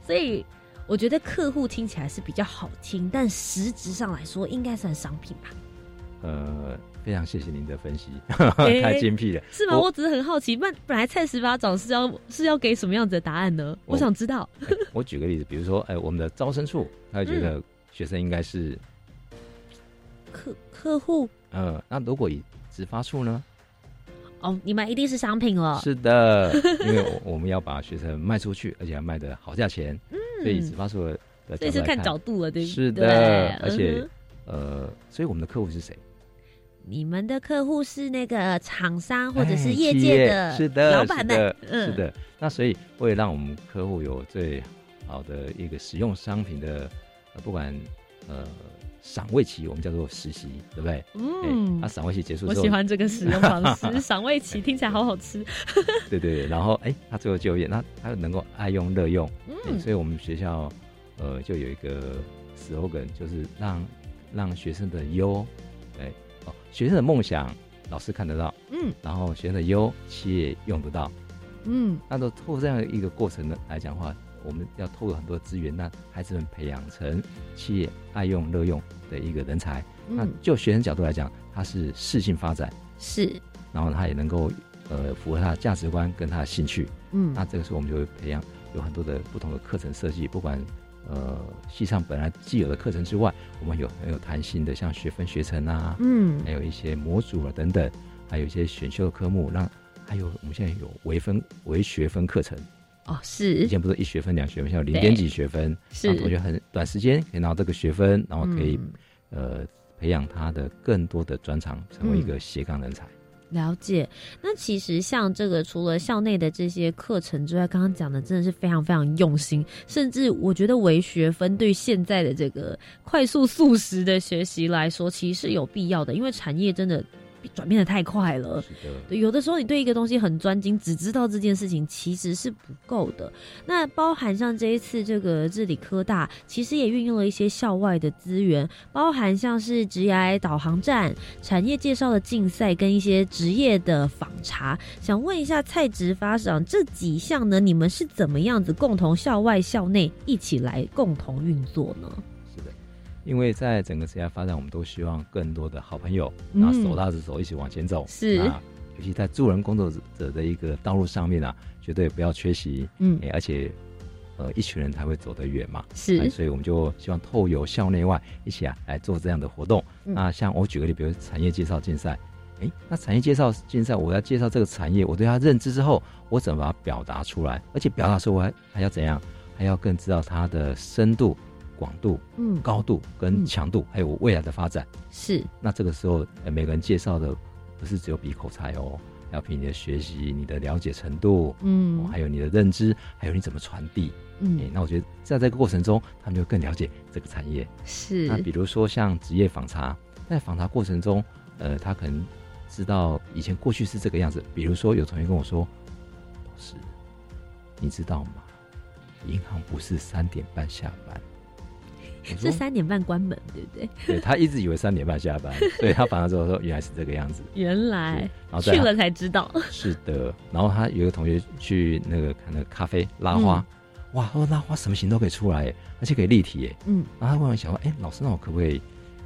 S1: 所以。我觉得客户听起来是比较好听，但实质上来说应该算商品吧。
S2: 呃，非常谢谢您的分析，太精辟了。
S1: 是吗？我只是很好奇，那本来蔡十八长是要是要给什么样子的答案呢？我想知道。
S2: 我举个例子，比如说，哎，我们的招生处，他觉得学生应该是
S1: 客客户。
S2: 呃，那如果以直发处呢？
S1: 哦，你们一定是商品了。
S2: 是的，因为我们要把学生卖出去，而且要卖的好价钱。嗯，所以直发处的
S1: 这是看角度了，对
S2: 不对？是的，而且呃，所以我们的客户是谁？
S1: 你们的客户是那个厂商或者是业界的，
S2: 是的，
S1: 老板们，
S2: 是的。那所以为了让我们客户有最好的一个使用商品的，不管呃。赏味期我们叫做实习，对不对？嗯，那赏味期结束之
S1: 后，我喜欢这个使用方式。赏味期听起来好好吃。
S2: 对对对，然后哎，他最后就业，那他能够爱用乐用，嗯，所以我们学校呃就有一个 slogan，就是让让学生的优，学生的梦想老师看得到，嗯，然后学生的优企业用得到，嗯，那都透过这样一个过程呢来讲话。我们要透过很多资源，让孩子们培养成企业爱用乐用的一个人才。那就学生角度来讲，他是适性发展，
S1: 是，
S2: 然后他也能够呃符合他的价值观跟他的兴趣。嗯，那这个时候我们就会培养有很多的不同的课程设计，不管呃系上本来既有的课程之外，我们有很有弹性的，像学分学程啊，嗯，还有一些模组啊等等，还有一些选修的科目，让还有我们现在有微分微学分课程。
S1: 哦，是。
S2: 以前不是一学分、两学分，现在零点几学分，让同学很短时间可以拿到这个学分，然后可以呃培养他的更多的专长，成为一个斜杠人才。
S1: 了解。那其实像这个，除了校内的这些课程之外，刚刚讲的真的是非常非常用心，甚至我觉得为学分对现在的这个快速速食的学习来说，其实是有必要的，因为产业真的。转变的太快了，对，有的时候你对一个东西很专精，只知道这件事情其实是不够的。那包含像这一次这个治理科大，其实也运用了一些校外的资源，包含像是职业导航站、产业介绍的竞赛跟一些职业的访查。想问一下蔡植发长，这几项呢，你们是怎么样子共同校外校内一起来共同运作呢？
S2: 因为在整个职业发展，我们都希望更多的好朋友，那手拉着手一起往前走。
S1: 是啊，
S2: 尤其在助人工作者的一个道路上面啊，绝对不要缺席。嗯，而且呃，一群人才会走得远嘛。
S1: 是，
S2: 所以我们就希望透由校内外一起啊来做这样的活动。那像我举个例，比如产业介绍竞赛，哎，那产业介绍竞赛，我要介绍这个产业，我对它认知之后，我怎么把它表达出来？而且表达时候，我还还要怎样？还要更知道它的深度。广度、嗯，高度跟强度，还有我未来的发展
S1: 是。
S2: 那这个时候，每个人介绍的不是只有比口才哦，要凭你的学习、你的了解程度，嗯，还有你的认知，还有你怎么传递，嗯。那我觉得在这个过程中，他们就更了解这个产业。
S1: 是。
S2: 那比如说像职业访查，在访查过程中，呃，他可能知道以前过去是这个样子。比如说有同学跟我说：“老师，你知道吗？银行不是三点半下班。”
S1: 是三点半关门，对不对？
S2: 对他一直以为三点半下班，所以他反而之后说原来是这个样子。
S1: 原来，然后去了才知道。
S2: 是的，然后他有一个同学去那个看那个咖啡拉花，哇，说拉花什么型都可以出来，而且可以立体耶。嗯，然后他问我想说，哎，老师，那我可不可以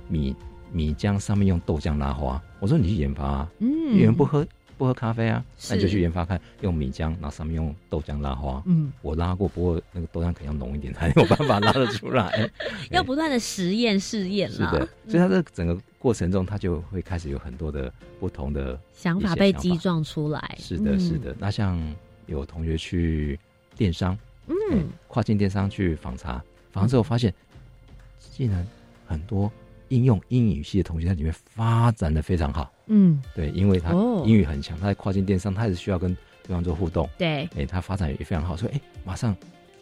S2: 米米浆上面用豆浆拉花？我说你去研发，啊嗯，有人不喝。不喝咖啡啊？那你就去研发看，用米浆，然后上面用豆浆拉花。嗯，我拉过，不过那个豆浆可能要浓一点才有办法拉得出来。
S1: 要不断的实验试验
S2: 是的，所以他这整个过程中，他就会开始有很多的不同的
S1: 想法被激撞出来。
S2: 是的，是的。那像有同学去电商，嗯，跨境电商去访查，访查之后发现，竟然很多。应用英语系的同学在里面发展的非常好，嗯，对，因为他英语很强，他在跨境电商，他也是需要跟对方做互动，
S1: 对，
S2: 哎，他发展也非常好，所以哎，马上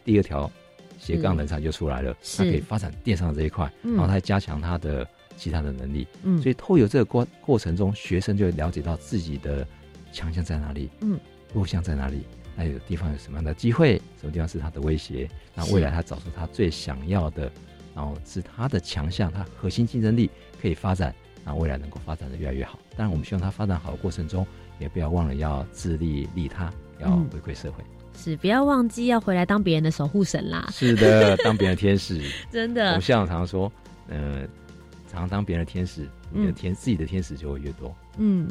S2: 第二条斜杠人才就出来了，他可以发展电商的这一块，然后他加强他的其他的能力，嗯，所以透过这个过过程中，学生就了解到自己的强项在哪里？
S1: 嗯，
S2: 弱项在哪里？那有地方有什么样的机会？什么地方是他的威胁？那未来他找出他最想要的，然后是他的强项，他核心竞争力可以发展，那未来能够发展的越来越好。当然，我们希望它发展好的过程中，也不要忘了要自利利他，要回馈社会。
S1: 是，不要忘记要回来当别人的守护神啦。
S2: 是的，当别人的天使，
S1: 真的。
S2: 我们校长常说，呃，常常当别人的天使，你的天自己的天使就会越多。
S1: 嗯。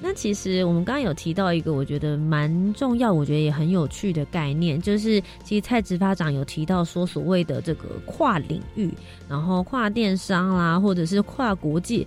S1: 那其实我们刚刚有提到一个我觉得蛮重要，我觉得也很有趣的概念，就是其实蔡执发长有提到说，所谓的这个跨领域，然后跨电商啦，或者是跨国际。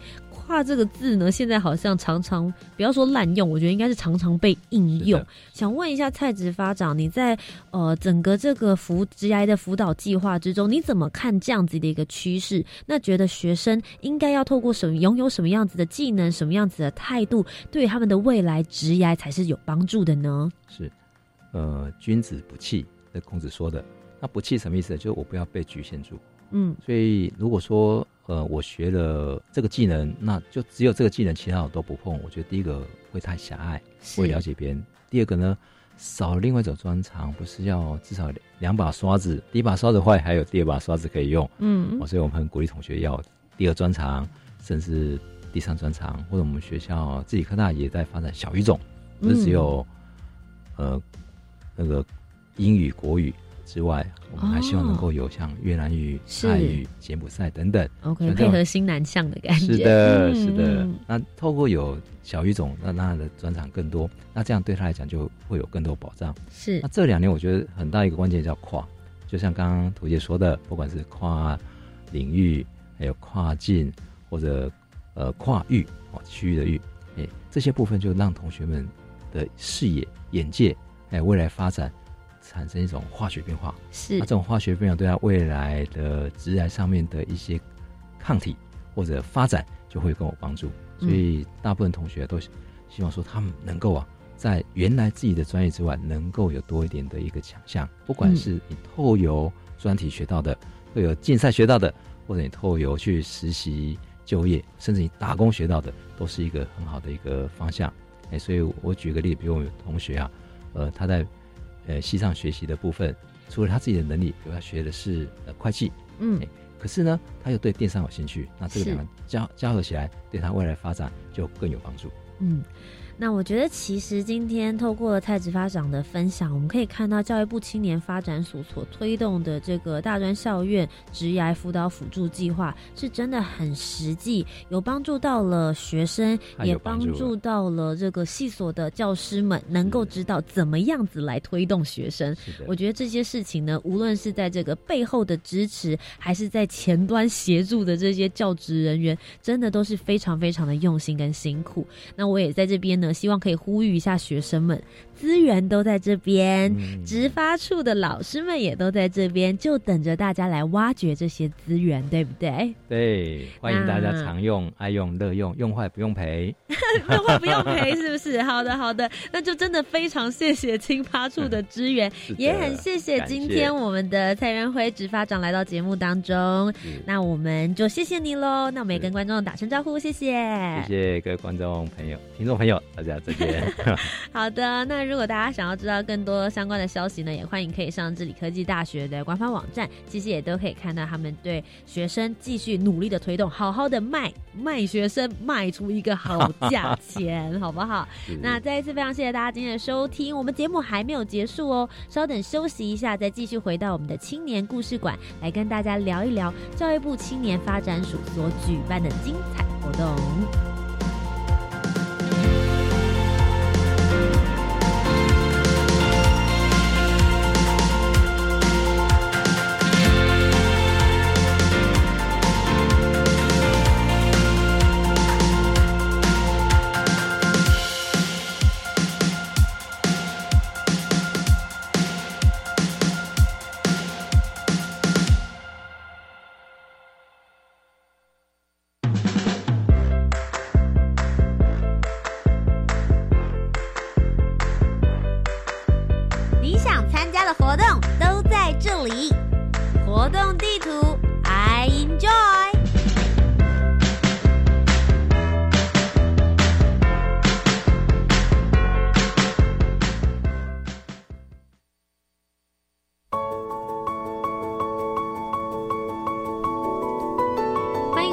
S1: 跨这个字呢，现在好像常常不要说滥用，我觉得应该是常常被应用。想问一下蔡执发长，你在呃整个这个辅职涯的辅导计划之中，你怎么看这样子的一个趋势？那觉得学生应该要透过什么，拥有什么样子的技能，什么样子的态度，对他们的未来职涯才是有帮助的呢？
S2: 是，呃，君子不器，那孔子说的。那不器什么意思？就是我不要被局限住。
S1: 嗯，
S2: 所以如果说。呃，我学了这个技能，那就只有这个技能，其他我都不碰。我觉得第一个会太狭隘，会了解别人。第二个呢，少了另外一种专长，不是要至少两把刷子，第一把刷子坏，还有第二把刷子可以用。
S1: 嗯，
S2: 所以我们很鼓励同学要第二专长，甚至第三专长，或者我们学校自己科大也在发展小语种，不是只有呃那个英语、国语。之外，我们还希望能够有像越南语、泰语、柬埔寨等等
S1: ，OK，配合新南向的感
S2: 觉。是的，是的。那透过有小语种，那他的专场更多，那这样对他来讲就会有更多保障。
S1: 是。
S2: 那这两年我觉得很大一个关键叫跨，就像刚刚图姐说的，不管是跨领域，还有跨境或者呃跨域哦区域的域，哎，这些部分就让同学们的视野、眼界还有未来发展。产生一种化学变化，
S1: 是
S2: 那这种化学变化对他未来的直癌上面的一些抗体或者发展就会更有帮助。所以大部分同学都希望说，他们能够啊，在原来自己的专业之外，能够有多一点的一个强项。不管是你透由专题学到的，会有竞赛学到的，或者你透由去实习就业，甚至你打工学到的，都是一个很好的一个方向。哎，所以我举个例，比如我们同学啊，呃，他在呃，西藏学习的部分，除了他自己的能力，比如他学的是呃会计，
S1: 嗯，
S2: 可是呢，他又对电商有兴趣，那这个两个加加合起来，对他未来发展就更有帮助。
S1: 嗯。那我觉得，其实今天透过蔡执发长的分享，我们可以看到教育部青年发展署所推动的这个大专校院职涯辅导辅助计划，是真的很实际，有帮助到了学生，也帮助到了这个系所的教师们，能够知道怎么样子来推动学生。我觉得这些事情呢，无论是在这个背后的支持，还是在前端协助的这些教职人员，真的都是非常非常的用心跟辛苦。那我也在这边呢。希望可以呼吁一下学生们，资源都在这边，直发处的老师们也都在这边，就等着大家来挖掘这些资源，对不对？
S2: 对，欢迎大家常用、爱用、乐用，用坏不用赔，
S1: 用坏不用赔，是不是？好的，好的，那就真的非常谢谢青发处的 支援，也很谢谢今天我们的蔡元辉执发长来到节目当中，那我们就谢谢你喽。那我们也跟观众打声招呼，谢谢，
S2: 谢谢各位观众朋友、听众朋友。大家再见。
S1: 好的，那如果大家想要知道更多相关的消息呢，也欢迎可以上智理科技大学的官方网站，其实也都可以看到他们对学生继续努力的推动，好好的卖卖学生，卖出一个好 价钱，好不好？那再一次非常谢谢大家今天的收听，我们节目还没有结束哦，稍等休息一下，再继续回到我们的青年故事馆，来跟大家聊一聊教育部青年发展署所举办的精彩活动。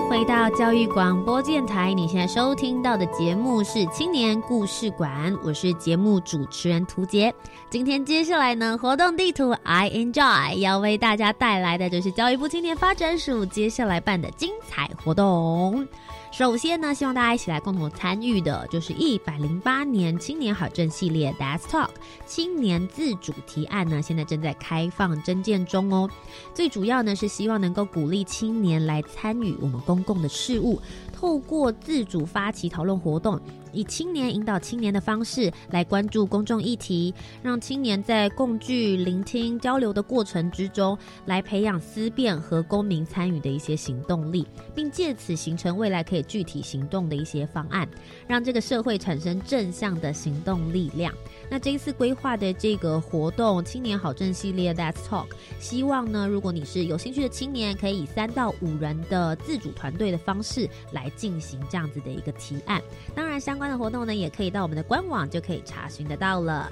S1: 回到教育广播电台，你现在收听到的节目是青年故事馆，我是节目主持人涂杰。今天接下来呢，活动地图 I enjoy 要为大家带来的就是教育部青年发展署接下来办的精彩活动。首先呢，希望大家一起来共同参与的，就是一百零八年青年好政系列，DAS Talk 青年自主提案呢，现在正在开放征件中哦。最主要呢是希望能够鼓励青年来参与我们公共的事务，透过自主发起讨论活动。以青年引导青年的方式来关注公众议题，让青年在共聚、聆听、交流的过程之中，来培养思辨和公民参与的一些行动力，并借此形成未来可以具体行动的一些方案，让这个社会产生正向的行动力量。那这一次规划的这个活动“青年好政”系列 That's Talk，希望呢，如果你是有兴趣的青年，可以以三到五人的自主团队的方式来进行这样子的一个提案。当然，相关的活动呢，也可以到我们的官网就可以查询得到了。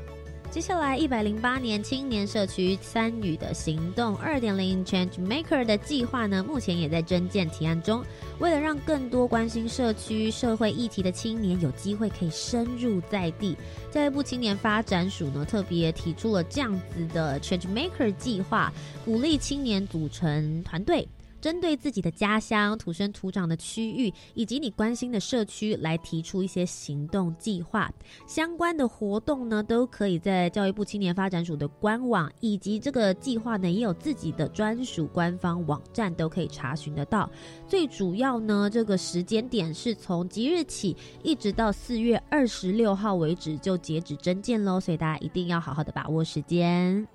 S1: 接下来，一百零八年青年社区参与的行动二点零 Change Maker 的计划呢，目前也在征件提案中。为了让更多关心社区社会议题的青年有机会可以深入在地，教育部青年发展署呢特别提出了这样子的 Change Maker 计划，鼓励青年组成团队。针对自己的家乡、土生土长的区域以及你关心的社区来提出一些行动计划，相关的活动呢，都可以在教育部青年发展署的官网，以及这个计划呢也有自己的专属官方网站，都可以查询得到。最主要呢，这个时间点是从即日起一直到四月二十六号为止就截止征件喽，所以大家一定要好好的把握时间。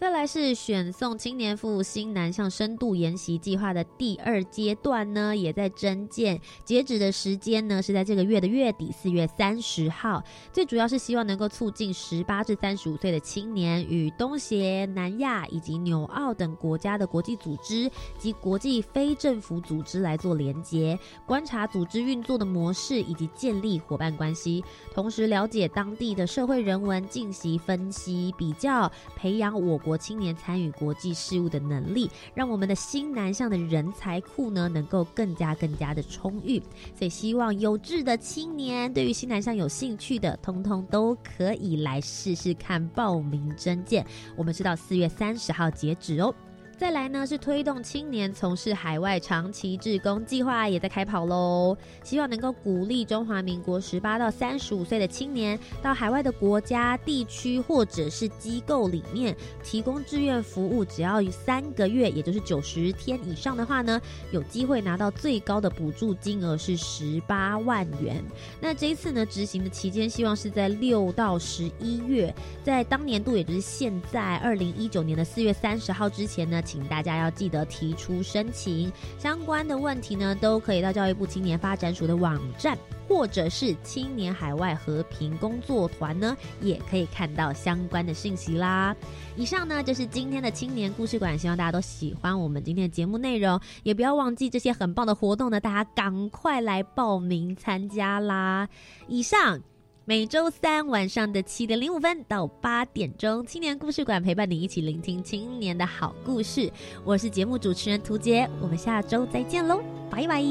S1: 再来是选送青年赴新南向深度研习计划的第二阶段呢，也在征件，截止的时间呢是在这个月的月底，四月三十号。最主要是希望能够促进十八至三十五岁的青年与东协、南亚以及纽澳等国家的国际组织及国际非政府组织来做连接，观察组织运作的模式以及建立伙伴关系，同时了解当地的社会人文，进行分析比较，培养我。国国青年参与国际事务的能力，让我们的新南向的人才库呢，能够更加更加的充裕。所以，希望有志的青年，对于新南向有兴趣的，通通都可以来试试看报名征件。我们是到四月三十号截止哦。再来呢，是推动青年从事海外长期志工计划也在开跑喽。希望能够鼓励中华民国十八到三十五岁的青年到海外的国家、地区或者是机构里面提供志愿服务，只要三个月，也就是九十天以上的话呢，有机会拿到最高的补助金额是十八万元。那这一次呢，执行的期间希望是在六到十一月，在当年度，也就是现在二零一九年的四月三十号之前呢。请大家要记得提出申请，相关的问题呢，都可以到教育部青年发展署的网站，或者是青年海外和平工作团呢，也可以看到相关的信息啦。以上呢就是今天的青年故事馆，希望大家都喜欢我们今天的节目内容，也不要忘记这些很棒的活动呢，大家赶快来报名参加啦。以上。每周三晚上的七点零五分到八点钟，青年故事馆陪伴你一起聆听青年的好故事。我是节目主持人涂杰，我们下周再见喽，拜拜。